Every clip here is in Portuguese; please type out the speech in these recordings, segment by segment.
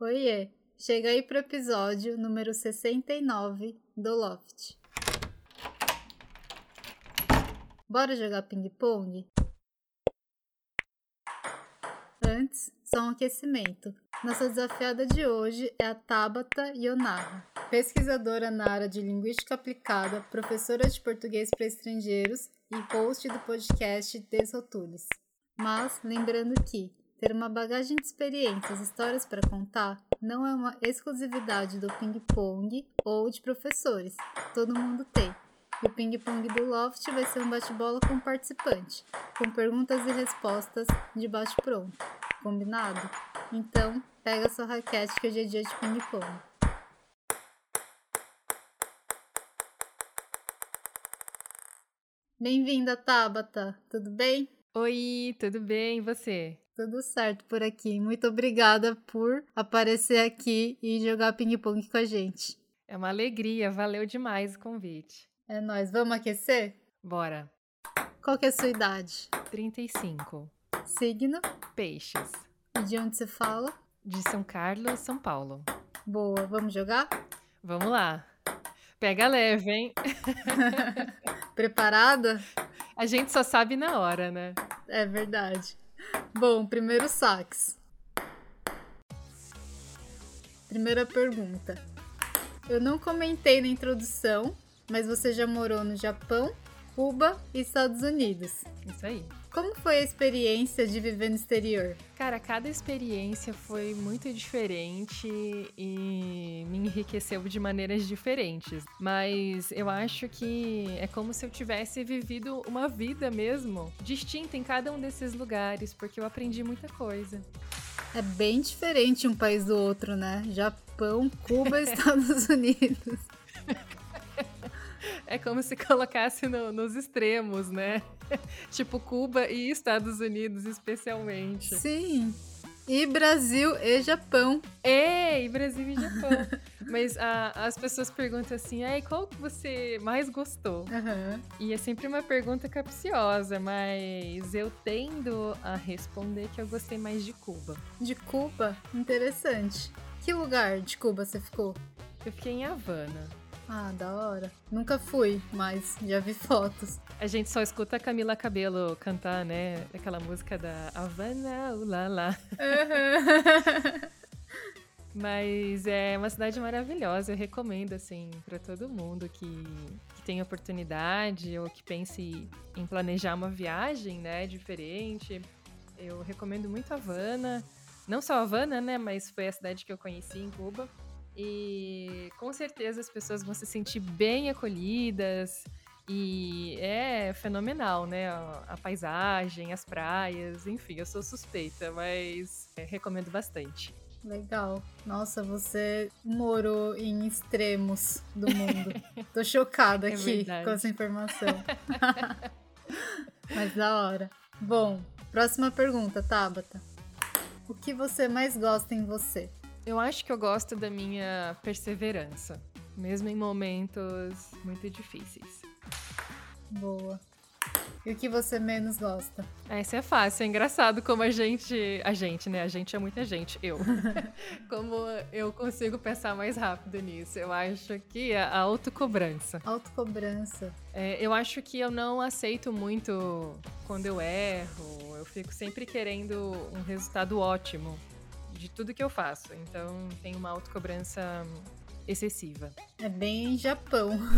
Oiê! Chega aí pro episódio número 69 do Loft. Bora jogar ping-pong? Antes, só um aquecimento. Nossa desafiada de hoje é a Tabata Yonara, pesquisadora na área de linguística aplicada, professora de português para estrangeiros e host do podcast Desrotules. Mas lembrando que ter uma bagagem de experiências, histórias para contar, não é uma exclusividade do ping-pong ou de professores. Todo mundo tem. O ping-pong do Loft vai ser um bate-bola com participante, com perguntas e respostas de bate-pronto. Combinado? Então, pega sua raquete que hoje é dia de ping-pong. Bem-vinda, Tabata. Tudo bem? Oi, tudo bem? E você? Tudo certo por aqui. Muito obrigada por aparecer aqui e jogar ping-pong com a gente. É uma alegria, valeu demais o convite. É nóis. Vamos aquecer? Bora. Qual que é a sua idade? 35. Signo? Peixes. E de onde você fala? De São Carlos, São Paulo. Boa. Vamos jogar? Vamos lá. Pega leve, hein? Preparada? A gente só sabe na hora, né? É verdade. Bom, primeiro sax. Primeira pergunta. Eu não comentei na introdução, mas você já morou no Japão, Cuba e Estados Unidos. Isso aí. Como foi a experiência de viver no exterior? Cara, cada experiência foi muito diferente e me enriqueceu de maneiras diferentes. Mas eu acho que é como se eu tivesse vivido uma vida mesmo distinta em cada um desses lugares, porque eu aprendi muita coisa. É bem diferente um país do outro, né? Japão, Cuba Estados Unidos. É como se colocasse no, nos extremos, né? tipo Cuba e Estados Unidos, especialmente. Sim. E Brasil e Japão. É, e Brasil e Japão. Mas a, as pessoas perguntam assim, ai, qual que você mais gostou? Uhum. E é sempre uma pergunta capciosa, mas eu tendo a responder que eu gostei mais de Cuba. De Cuba? Interessante. Que lugar de Cuba você ficou? Eu fiquei em Havana. Ah, da hora. Nunca fui, mas já vi fotos. A gente só escuta a Camila Cabelo cantar, né? Aquela música da Havana, ulala. Uhum. Mas é uma cidade maravilhosa, eu recomendo, assim, para todo mundo que, que tem oportunidade ou que pense em planejar uma viagem, né, diferente. Eu recomendo muito Havana. Não só Havana, né, mas foi a cidade que eu conheci em Cuba. E com certeza as pessoas vão se sentir bem acolhidas. E é fenomenal, né? A, paisagem, as praias, enfim, eu sou suspeita, mas é, recomendo bastante. Legal. Nossa, você morou em extremos do mundo. Tô chocada É aqui verdade. com essa informação. Mas da hora. Bom, próxima pergunta, Tabata. O que você mais gosta em você? Eu acho que eu gosto da minha perseverança, mesmo em momentos muito difíceis. Boa. E o que você menos gosta? Essa é fácil, é engraçado como a gente. A gente, né? A gente é muita gente, eu. como eu consigo pensar mais rápido nisso. Eu acho que é a autocobrança. Autocobrança. É, eu acho que eu não aceito muito quando eu erro. Eu fico sempre querendo um resultado ótimo de tudo que eu faço. Então tem uma autocobrança excessiva. É bem Japão.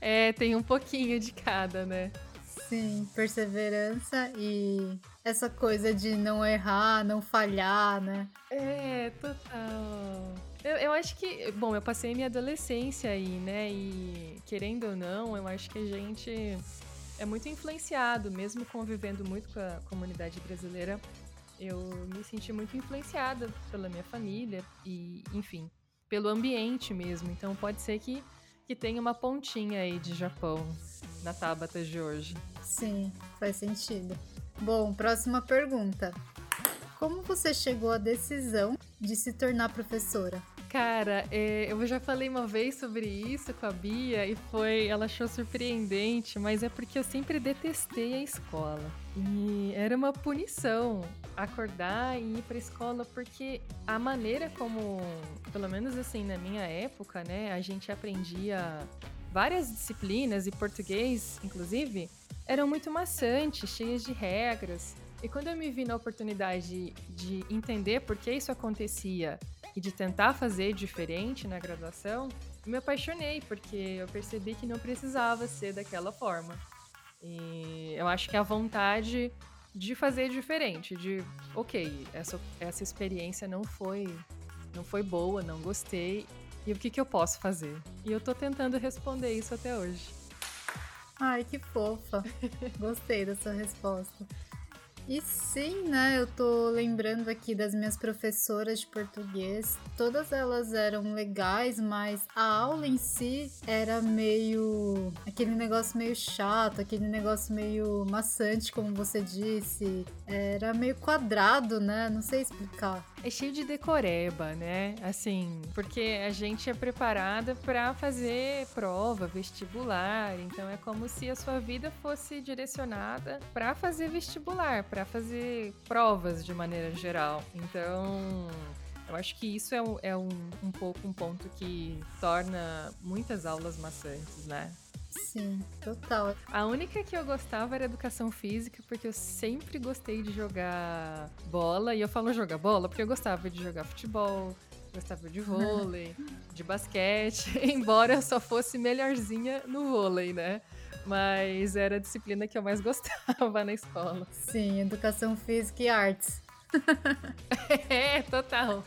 É, tem um pouquinho de cada, né? Sim, perseverança e essa coisa de não errar, não falhar, né? É, total. Eu, eu acho que, bom, eu passei minha adolescência aí, né? E querendo ou não, eu acho que a gente é muito influenciado, mesmo convivendo muito com a comunidade brasileira. Eu me senti muito influenciada pela minha família e, enfim, pelo ambiente mesmo. Então pode ser que, que tenha uma pontinha aí de Japão na Tabata de hoje. Sim, faz sentido. Bom, próxima pergunta. Como você chegou à decisão de se tornar professora? Cara, é, eu já falei uma vez sobre isso com a Bia e foi, ela achou surpreendente, mas é porque eu sempre detestei a escola. E era uma punição acordar e ir para escola porque a maneira como, pelo menos assim na minha época, né, a gente aprendia várias disciplinas e português, inclusive, eram muito maçantes, cheias de regras. E quando eu me vi na oportunidade de entender por que isso acontecia e de tentar fazer diferente na graduação, me apaixonei, porque eu percebi que não precisava ser daquela forma. E eu acho que a vontade de fazer diferente, de ok, essa, essa experiência não foi não foi boa, não gostei, e o que, que eu posso fazer? E eu tô tentando responder isso até hoje. Ai, que fofa. Gostei da sua resposta. E sim, né? Eu tô lembrando aqui das minhas professoras de português. Todas elas eram legais, mas a aula em si era meio. aquele negócio meio chato, aquele negócio meio maçante, como você disse. Era meio quadrado, né? Não sei explicar. É cheio de decoreba, né? Assim, porque a gente é preparada para fazer prova, vestibular. Então é como se a sua vida fosse direcionada para fazer vestibular para fazer provas de maneira geral. Então, eu acho que isso é, um, é um, um pouco um ponto que torna muitas aulas maçantes, né? Sim, total. A única que eu gostava era educação física, porque eu sempre gostei de jogar bola. E eu falo jogar bola porque eu gostava de jogar futebol, gostava de vôlei, de basquete, embora eu só fosse melhorzinha no vôlei, né? Mas era a disciplina que eu mais gostava na escola. Sim, educação física e artes. é, total.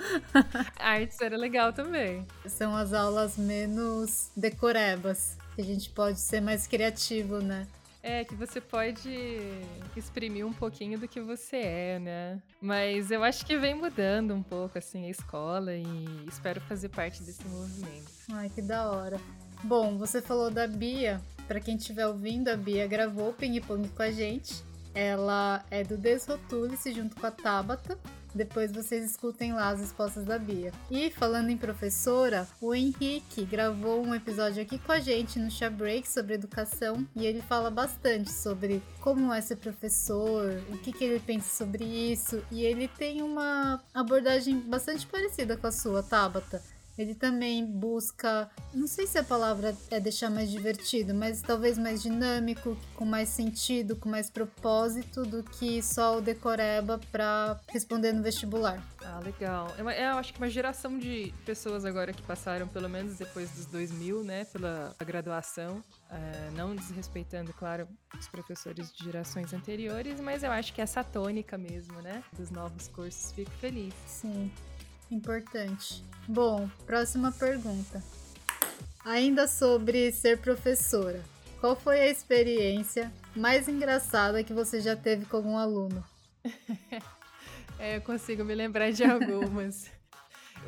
Artes era legal também. São as aulas menos decorebas, que a gente pode ser mais criativo, né? É, que você pode exprimir um pouquinho do que você é, né? Mas eu acho que vem mudando um pouco, assim, a escola e espero fazer parte desse movimento. Ai, que da hora. Bom, você falou da Bia. Para quem estiver ouvindo, a Bia gravou o Ping Pong com a gente. Ela é do Desrotule-se junto com a Tabata. Depois vocês escutem lá as respostas da Bia. E falando em professora, o Henrique gravou um episódio aqui com a gente no Chá Break sobre educação e ele fala bastante sobre como é ser professor, o que, que ele pensa sobre isso. E ele tem uma abordagem bastante parecida com a sua, Tabata ele também busca, não sei se a palavra é deixar mais divertido, mas talvez mais dinâmico, com mais sentido, com mais propósito do que só o decoreba para responder no vestibular. Ah, legal. Eu, é eu acho que uma geração de pessoas agora que passaram, pelo menos depois dos 2000, né, pela graduação, é, não desrespeitando, claro, os professores de gerações anteriores, mas eu acho que essa tônica mesmo, né, dos novos cursos, fico feliz. Sim. Importante. Bom, próxima pergunta. Ainda sobre ser professora. Qual foi a experiência mais engraçada que você já teve com algum aluno? é, eu consigo me lembrar de algumas.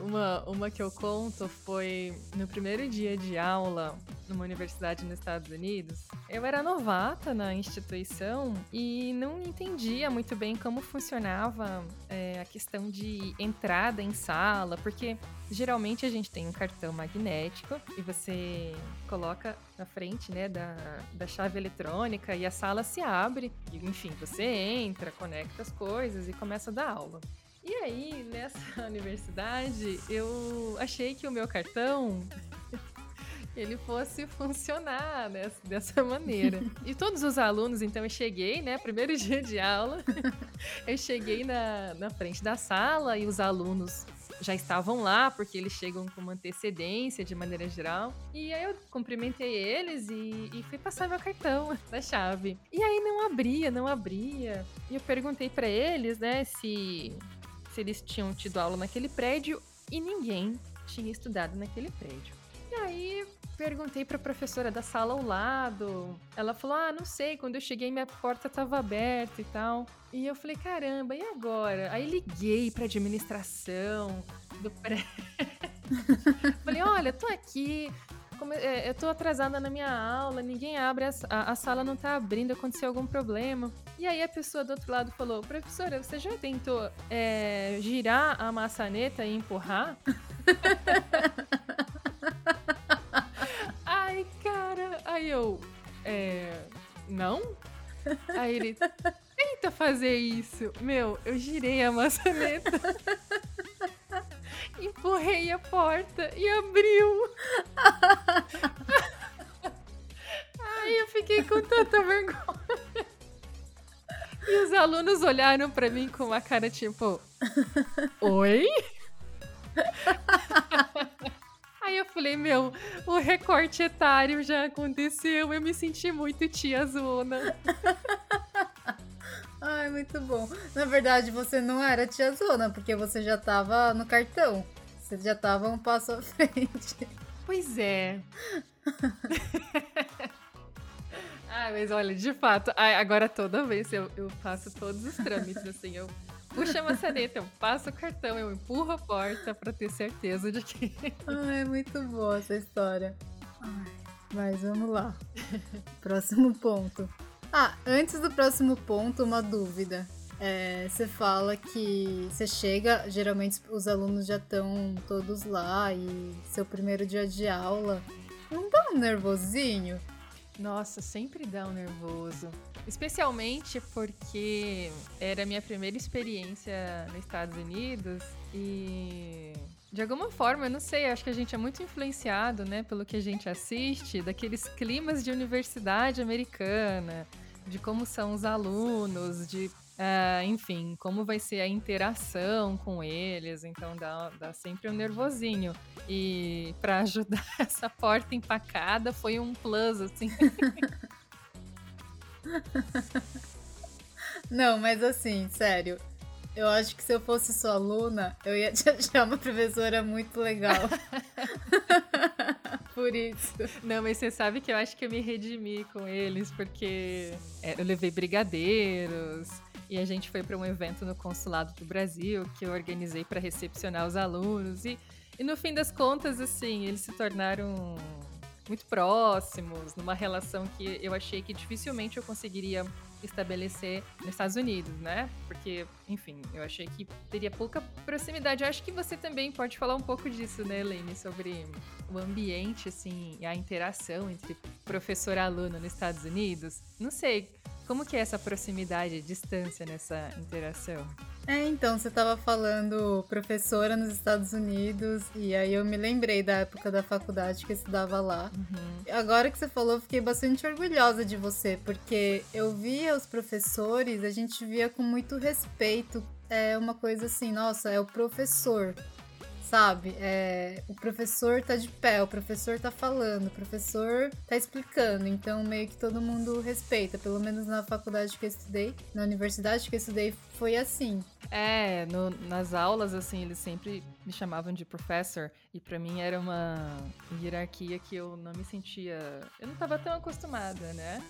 Uma, uma que eu conto foi no primeiro dia de aula numa universidade nos Estados Unidos. Eu era novata na instituição e não entendia muito bem como funcionava é, a questão de entrada em sala, porque geralmente a gente tem um cartão magnético e você coloca na frente né, da, da chave eletrônica e a sala se abre. E, enfim, você entra, conecta as coisas e começa a dar aula. E aí, nessa universidade, eu achei que o meu cartão ele fosse funcionar dessa, dessa maneira. E todos os alunos, então eu cheguei, né, primeiro dia de aula, eu cheguei na, na frente da sala e os alunos já estavam lá, porque eles chegam com uma antecedência de maneira geral. E aí eu cumprimentei eles e, e fui passar meu cartão da chave. E aí não abria, não abria. E eu perguntei para eles, né, se eles tinham tido aula naquele prédio e ninguém tinha estudado naquele prédio. E aí perguntei para a professora da sala ao lado. Ela falou: "Ah, não sei, quando eu cheguei minha porta estava aberta e tal". E eu falei: "Caramba, e agora?". Aí liguei para administração do prédio. falei: "Olha, tô aqui, é, eu tô atrasada na minha aula, ninguém abre, a, a, a, sala não tá abrindo, aconteceu algum problema. E aí a pessoa do outro lado falou: Professora, você já tentou é, girar a maçaneta e empurrar? Ai, cara. Aí eu. É, não? Aí ele. tenta fazer isso. Meu, eu girei a maçaneta. empurrei a porta e abriu. Ai, eu fiquei com tanta vergonha. E os alunos olharam para mim com uma cara tipo: Oi? Aí eu falei, meu, o recorte etário já aconteceu, eu me senti muito tia Zona. Ai, muito bom. Na verdade, você não era tia Zona, porque você já tava no cartão. Você já tava um passo à frente. Pois é. ah, mas olha, de fato, agora toda vez eu, eu faço todos os trâmites, assim, eu puxo a maçaneta, eu passo o cartão, eu empurro a porta pra ter certeza de que. Ai, é muito boa essa história. Ai, mas vamos lá. Próximo ponto. Ah, antes do próximo ponto, uma dúvida. É, você fala que você chega, geralmente os alunos já estão todos lá e seu primeiro dia de aula. Não dá um nervosinho? Nossa, sempre dá um nervoso. Especialmente porque era a minha primeira experiência nos Estados Unidos e de alguma forma, eu não sei, acho que a gente é muito influenciado, né, pelo que a gente assiste, daqueles climas de universidade americana, de como são os alunos, de, uh, enfim, como vai ser a interação com eles. Então dá, dá sempre um nervosinho. E para ajudar essa porta empacada foi um plus, assim. Não, mas assim, sério, eu acho que se eu fosse sua aluna, eu ia te achar uma professora muito legal. Por isso. Não, mas você sabe que eu acho que eu me redimi com eles, porque é, eu levei brigadeiros. E a gente foi para um evento no Consulado do Brasil que eu organizei para recepcionar os alunos. E, e no fim das contas, assim, eles se tornaram muito próximos, numa relação que eu achei que dificilmente eu conseguiria estabelecer nos Estados Unidos, né? Porque, enfim, eu achei que teria pouca proximidade. Eu acho que você também pode falar um pouco disso, né, Elaine? Sobre o ambiente, assim, e a interação entre professor e aluno nos Estados Unidos. Não sei, como que é essa proximidade distância nessa interação? É, então, você estava falando professora nos Estados Unidos, e aí eu me lembrei da época da faculdade que eu estudava lá. Uhum. Agora que você falou, eu fiquei bastante orgulhosa de você, porque eu via os professores, a gente via com muito respeito. É uma coisa assim, nossa, é o professor sabe? É, o professor tá de pé, o professor tá falando, o professor tá explicando, então meio que todo mundo respeita, pelo menos na faculdade que eu estudei, na universidade que eu estudei foi assim. É, no, nas aulas, assim, eles sempre me chamavam de professor, e para mim era uma hierarquia que eu não me sentia. Eu não tava tão acostumada, né?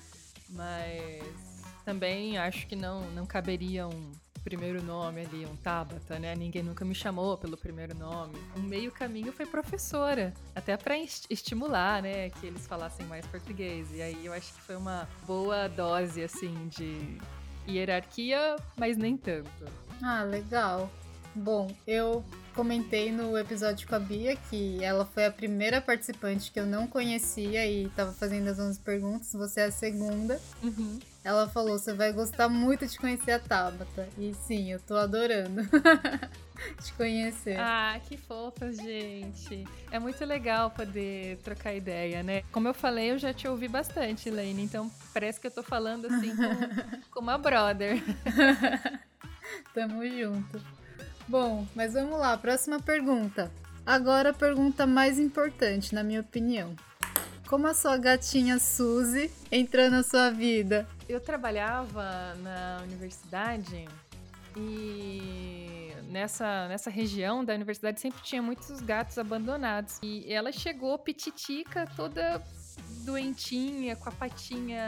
Mas também acho que não, não caberia um primeiro nome ali, um Tabata, né? Ninguém nunca me chamou pelo primeiro nome. Um meio caminho foi professora, até para estimular, né, que eles falassem mais português. E aí eu acho que foi uma boa dose assim de hierarquia, mas nem tanto. Ah, legal. Bom, eu comentei no episódio com a Bia que ela foi a primeira participante que eu não conhecia e estava fazendo as 11 perguntas. Você é a segunda. Uhum. Ela falou: você vai gostar muito de conhecer a Tabata. E sim, eu tô adorando te conhecer. Ah, que fofa, gente. É muito legal poder trocar ideia, né? Como eu falei, eu já te ouvi bastante, Lane. Então parece que eu tô falando assim com, com uma brother. Tamo junto. Bom, mas vamos lá, próxima pergunta. Agora a pergunta mais importante, na minha opinião. Como a sua gatinha Suzy entrou na sua vida? Eu trabalhava na universidade e nessa, nessa região da universidade sempre tinha muitos gatos abandonados. E ela chegou pititica, toda doentinha, com a patinha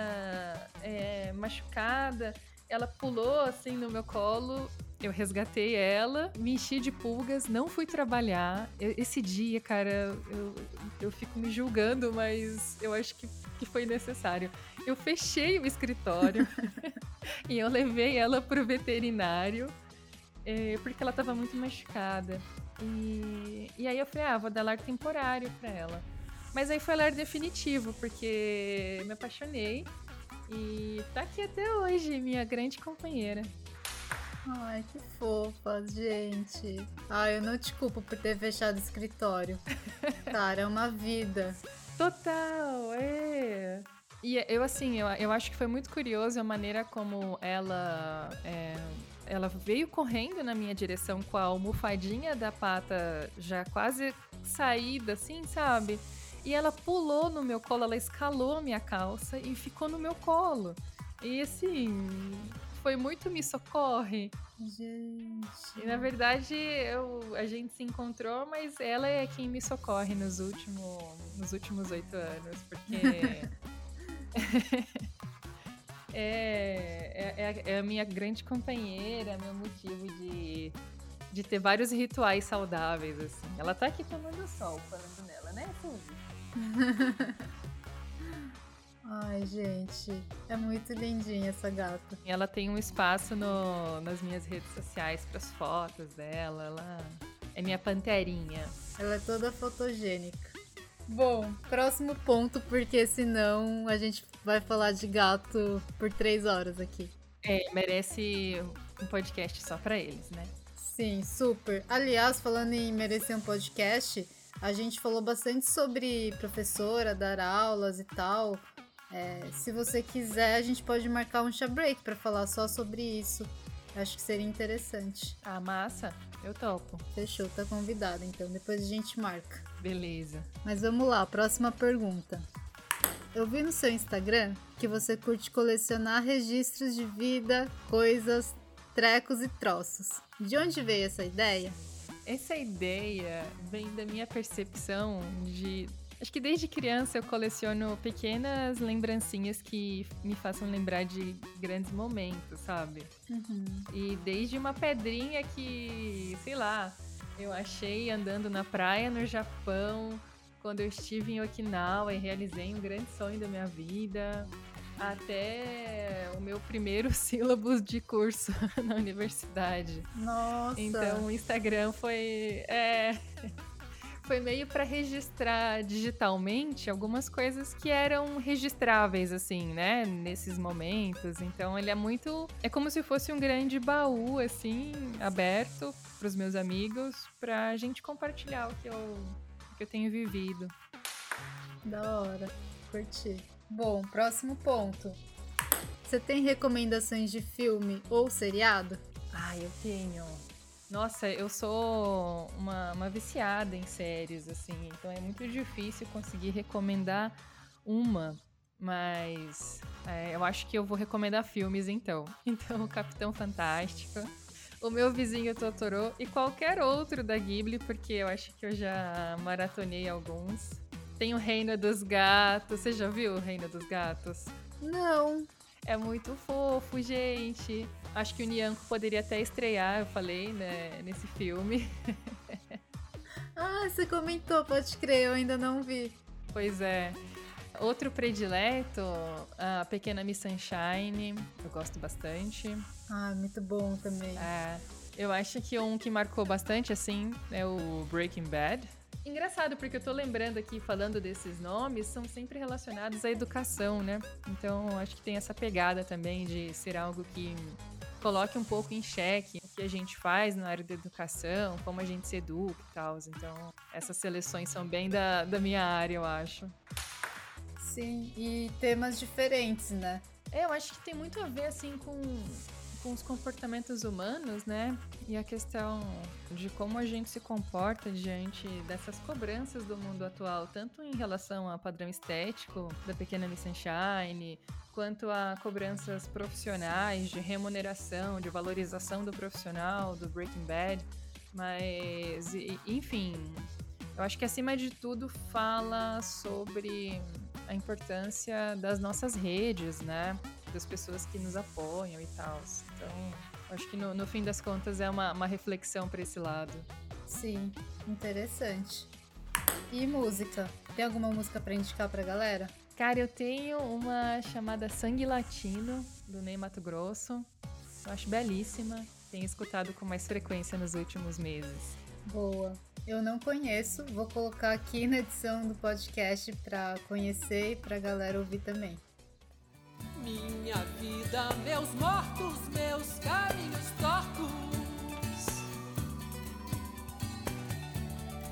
é, machucada. Ela pulou assim no meu colo eu resgatei ela, me enchi de pulgas, não fui trabalhar. Eu, esse dia, cara, eu, eu fico me julgando, mas eu acho que, que foi necessário. Eu fechei o escritório e eu levei ela pro veterinário é, porque ela tava muito machucada. E, e aí eu falei, ah, vou dar lar temporário pra ela. Mas aí foi lar definitivo, porque me apaixonei E tá aqui até hoje, minha grande companheira. Ai, que fofa, gente. Ai, eu não te culpo por ter fechado o escritório. Cara, é uma vida. Total, é. E eu, assim, eu, eu acho que foi muito curioso a maneira como ela. É, ela veio correndo na minha direção com a almofadinha da pata já quase saída, assim, sabe? E ela pulou no meu colo, ela escalou a minha calça e ficou no meu colo. E assim, foi muito me socorre. Gente. E na verdade eu, a gente se encontrou, mas ela é quem me socorre nos, último, nos últimos oito anos, porque. é, é, é, a minha grande companheira, meu motivo de, de ter vários rituais saudáveis, assim. Ela tá aqui tomando sol falando nela, né, Suzy? Ai, gente, é muito lindinha essa gata. Ela tem um espaço no, nas minhas redes sociais para as fotos dela. Ela é minha panterinha. Ela é toda fotogênica. Bom, próximo ponto, porque senão a gente vai falar de gato por três horas aqui. É, merece um podcast só para eles, né? Sim, super. Aliás, falando em merecer um podcast, a gente falou bastante sobre professora, dar aulas e tal. É, se você quiser, a gente pode marcar um chá break para falar só sobre isso. Acho que seria interessante. Ah, massa. Eu topo. Fechou, tá convidado. Então depois a gente marca. Beleza. Mas vamos lá, próxima pergunta. Eu vi no seu Instagram que você curte colecionar registros de vida, coisas, trecos e troços. De onde veio essa ideia? Essa ideia vem da minha percepção de Acho que desde criança eu coleciono pequenas lembrancinhas que me façam lembrar de grandes momentos, sabe? Uhum. E desde uma pedrinha que, sei lá, eu achei andando na praia no Japão, quando eu estive em Okinawa e realizei um grande sonho da minha vida, até o meu primeiro sílabus de curso na universidade. Nossa! Então o Instagram foi. É foi meio para registrar digitalmente algumas coisas que eram registráveis, assim, né? Nesses momentos. Então ele é muito. É como se fosse um grande baú, assim, aberto para os meus amigos, pra gente compartilhar o que eu, o que eu tenho vivido. Da hora, curti. Bom, próximo ponto. Você tem recomendações de filme ou seriado? Ah, eu tenho. Nossa, eu sou uma, uma viciada em séries, assim, então é muito difícil conseguir recomendar uma, mas é, eu acho que eu vou recomendar filmes então. Então, o Capitão Fantástico, o meu vizinho Totoro e qualquer outro da Ghibli, porque eu acho que eu já maratonei alguns. Tem o Reino dos Gatos, você já viu o Reino dos Gatos? Não. É muito fofo, gente. Acho que o Nyanko poderia até estrear, eu falei, né, nesse filme. ah, você comentou, pode crer, eu ainda não vi. Pois é. Outro predileto, a Pequena Miss Sunshine, eu gosto bastante. Ah, muito bom também. É, eu acho que um que marcou bastante, assim, é o Breaking Bad. Engraçado, porque eu tô lembrando aqui, falando desses nomes, são sempre relacionados à educação, né? Então, acho que tem essa pegada também de ser algo que coloque um pouco em xeque o que a gente faz na área da educação, como a gente se educa e tal. Então, essas seleções são bem da, da minha área, eu acho. Sim, e temas diferentes, né? É, eu acho que tem muito a ver, assim, com, com os comportamentos humanos, né? E a questão de como a gente se comporta diante dessas cobranças do mundo atual, tanto em relação ao padrão estético da pequena Miss Sunshine, quanto a cobranças profissionais de remuneração, de valorização do profissional, do Breaking Bad. Mas, enfim, eu acho que acima de tudo fala sobre a importância das nossas redes, né? Das pessoas que nos apoiam e tal. Então, acho que no, no, fim das contas é uma, uma reflexão para esse lado. Sim, interessante. E música? Tem alguma música para indicar pra galera? Cara, eu tenho uma chamada Sangue Latino, do Ney Mato Grosso. Eu acho belíssima. Tenho escutado com mais frequência nos últimos meses. Boa. Eu não conheço, vou colocar aqui na edição do podcast para conhecer e para galera ouvir também. Minha vida, meus mortos, meus caminhos tortos.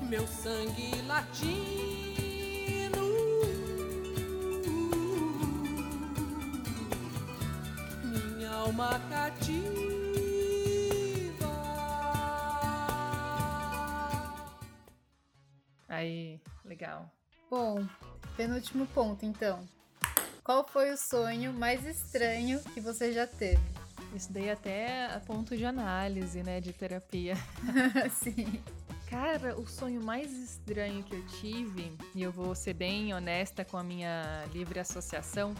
Meu sangue latino. Minha alma cativa. Aí, legal. Bom, penúltimo ponto então. Qual foi o sonho mais estranho que você já teve? Isso daí até a ponto de análise, né, de terapia. Sim. Cara, o sonho mais estranho que eu tive, e eu vou ser bem honesta com a minha livre associação,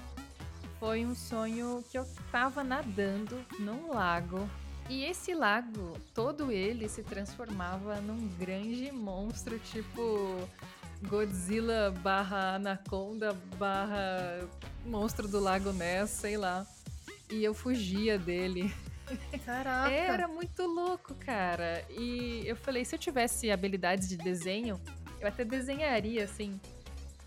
foi um sonho que eu tava nadando num lago. E esse lago, todo ele se transformava num grande monstro, tipo Godzilla barra Anaconda barra monstro do Lago Ness, sei lá. E eu fugia dele. Caraca. Era muito louco, cara. E eu falei, se eu tivesse habilidades de desenho, eu até desenharia, assim.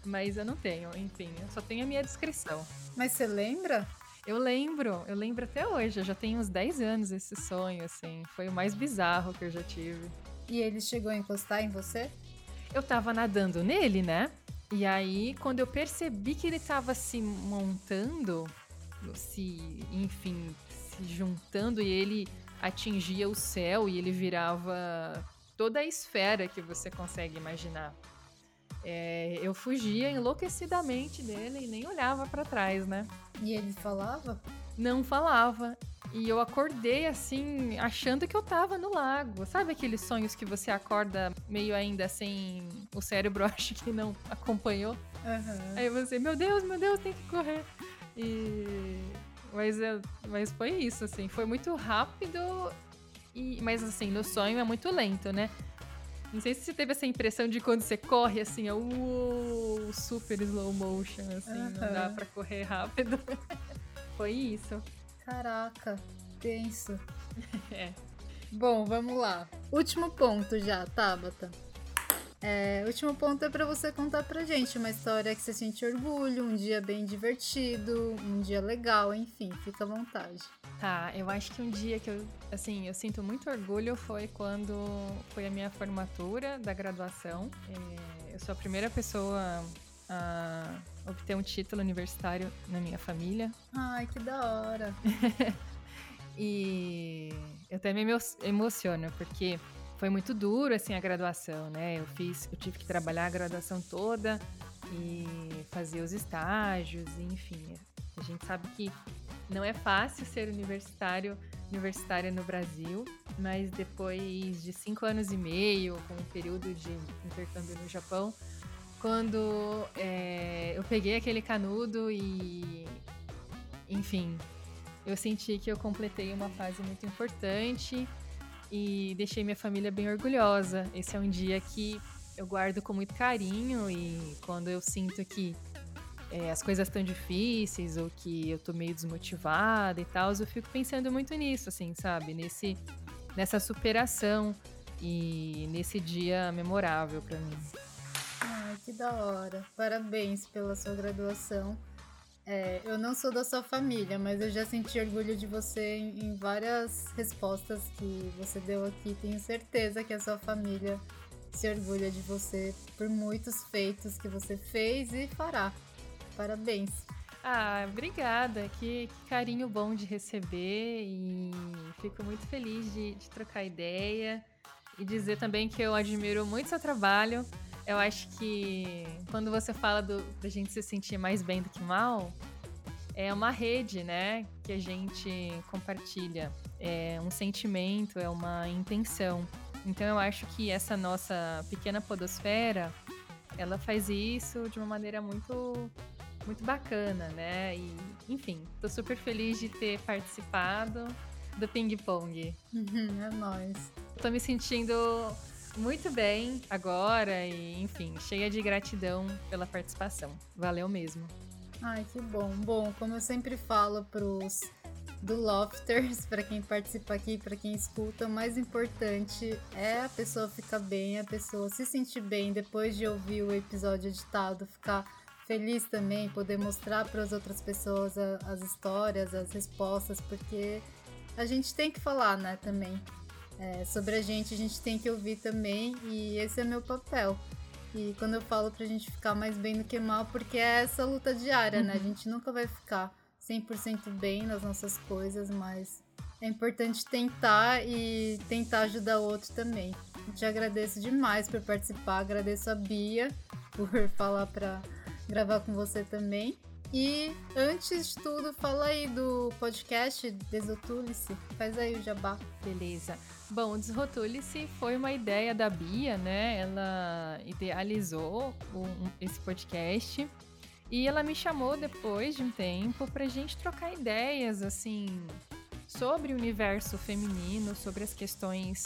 Mas eu não tenho, enfim. Eu só tenho a minha descrição. Mas você lembra? Eu lembro, eu lembro até hoje. Eu já tenho uns 10 anos esse sonho, assim. Foi o mais bizarro que eu já tive. E ele chegou a encostar em você? Eu tava nadando nele, né? E aí, quando eu percebi que ele tava se montando, se, enfim, se juntando e ele atingia o céu e ele virava toda a esfera que você consegue imaginar. É, eu fugia enlouquecidamente dele e nem olhava para trás, né? E ele falava? Não falava. E eu acordei assim, achando que eu tava no lago. Sabe aqueles sonhos que você acorda meio ainda sem o cérebro acha que não acompanhou? Uhum. Aí você, meu Deus, meu Deus, tem que correr. E mas, eu, mas foi isso, assim, foi muito rápido. E, mas assim, no sonho é muito lento, né? Não sei se você teve essa impressão de quando você corre, assim, é uh, super slow motion, assim, uhum. não dá pra correr rápido. foi isso. Caraca, tenso. é. Bom, vamos lá. Último ponto já, Tabata. É, último ponto é para você contar pra gente uma história que você sente orgulho, um dia bem divertido, um dia legal, enfim, fica à vontade. Tá, eu acho que um dia que eu, assim, eu sinto muito orgulho foi quando foi a minha formatura da graduação. É, eu sou a primeira pessoa a obter um título universitário na minha família. Ai, que da hora! e eu até me emociono, porque foi muito duro assim a graduação, né? Eu fiz, eu tive que trabalhar a graduação toda e fazer os estágios, enfim. A gente sabe que não é fácil ser universitário, universitária no Brasil, mas depois de cinco anos e meio, com um período de intercâmbio no Japão, quando é, eu peguei aquele canudo e, enfim, eu senti que eu completei uma fase muito importante e deixei minha família bem orgulhosa. Esse é um dia que eu guardo com muito carinho e quando eu sinto que é, as coisas estão difíceis ou que eu tô meio desmotivada e tal, eu fico pensando muito nisso, assim, sabe? Nesse, nessa superação e nesse dia memorável para mim. Ai, que da hora. Parabéns pela sua graduação. É, eu não sou da sua família, mas eu já senti orgulho de você em, em, várias respostas que você deu aqui. Tenho certeza que a sua família se orgulha de você por muitos feitos que você fez e fará. Parabéns. Ah, obrigada. Que, que carinho bom de receber e fico muito feliz de, de trocar ideia e dizer também que eu admiro muito seu trabalho. Eu acho que quando você fala do, da gente se sentir mais bem do que mal, é uma rede, né? Que a gente compartilha. É um sentimento, é uma intenção. Então eu acho que essa nossa pequena podosfera, ela faz isso de uma maneira muito muito bacana, né? E, enfim, tô super feliz de ter participado do Ping Pong. é nóis. Tô me sentindo muito bem agora e, enfim, cheia de gratidão pela participação. Valeu mesmo. Ai, que bom. Bom, como eu sempre falo pros do Lofters, para quem participa aqui, para quem escuta, o mais importante é a pessoa ficar bem, a pessoa se sentir bem depois de ouvir o episódio editado, ficar feliz também poder mostrar para as outras pessoas as histórias, as respostas, porque a gente tem que falar, né, também. É, sobre a gente, a gente tem que ouvir também, e esse é meu papel. E quando eu falo pra gente ficar mais bem do que mal, porque é essa luta diária, uhum. né? A uhum. gente nunca vai ficar 100% bem nas nossas coisas, mas é importante tentar e tentar ajudar o outro também. Eu te agradeço demais por participar, agradeço a Bia por falar pra gravar com você também. E antes de tudo, fala aí do podcast Desrotule-se. Faz aí o jabá. Beleza. Bom, Desrotule-se foi uma ideia da Bia, né? Ela idealizou um, esse podcast. E ela me chamou depois de um tempo pra gente trocar ideias, assim, sobre o universo feminino, sobre as questões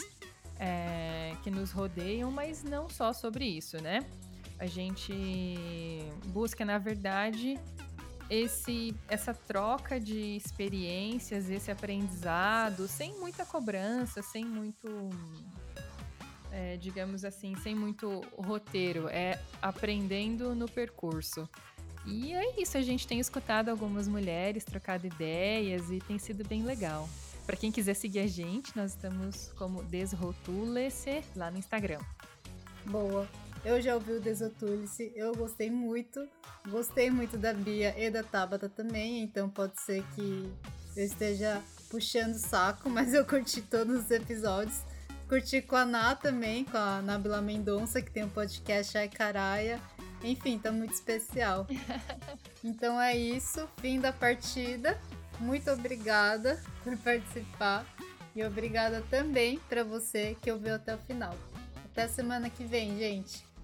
é, que nos rodeiam, mas não só sobre isso, né? A gente busca, na verdade, esse, essa troca de experiências, esse aprendizado, sem muita cobrança, sem muito, é, digamos assim, sem muito roteiro, é aprendendo no percurso. E é isso, a gente tem escutado algumas mulheres, trocado ideias e tem sido bem legal. Para quem quiser seguir a gente, nós estamos como Desrotule-se lá no Instagram. Boa. Eu já ouvi o Desotule-se, eu gostei muito. Gostei muito da Bia e da Tabata também, então pode ser que eu esteja puxando o saco, mas eu curti todos os episódios. Curti com a Ná também, com a Nabila Mendonça, que tem um podcast Ai Caraia. Enfim, tá muito especial. Então é isso, fim da partida. Muito obrigada por participar e obrigada também para você que ouviu até o final. Até semana que vem, gente.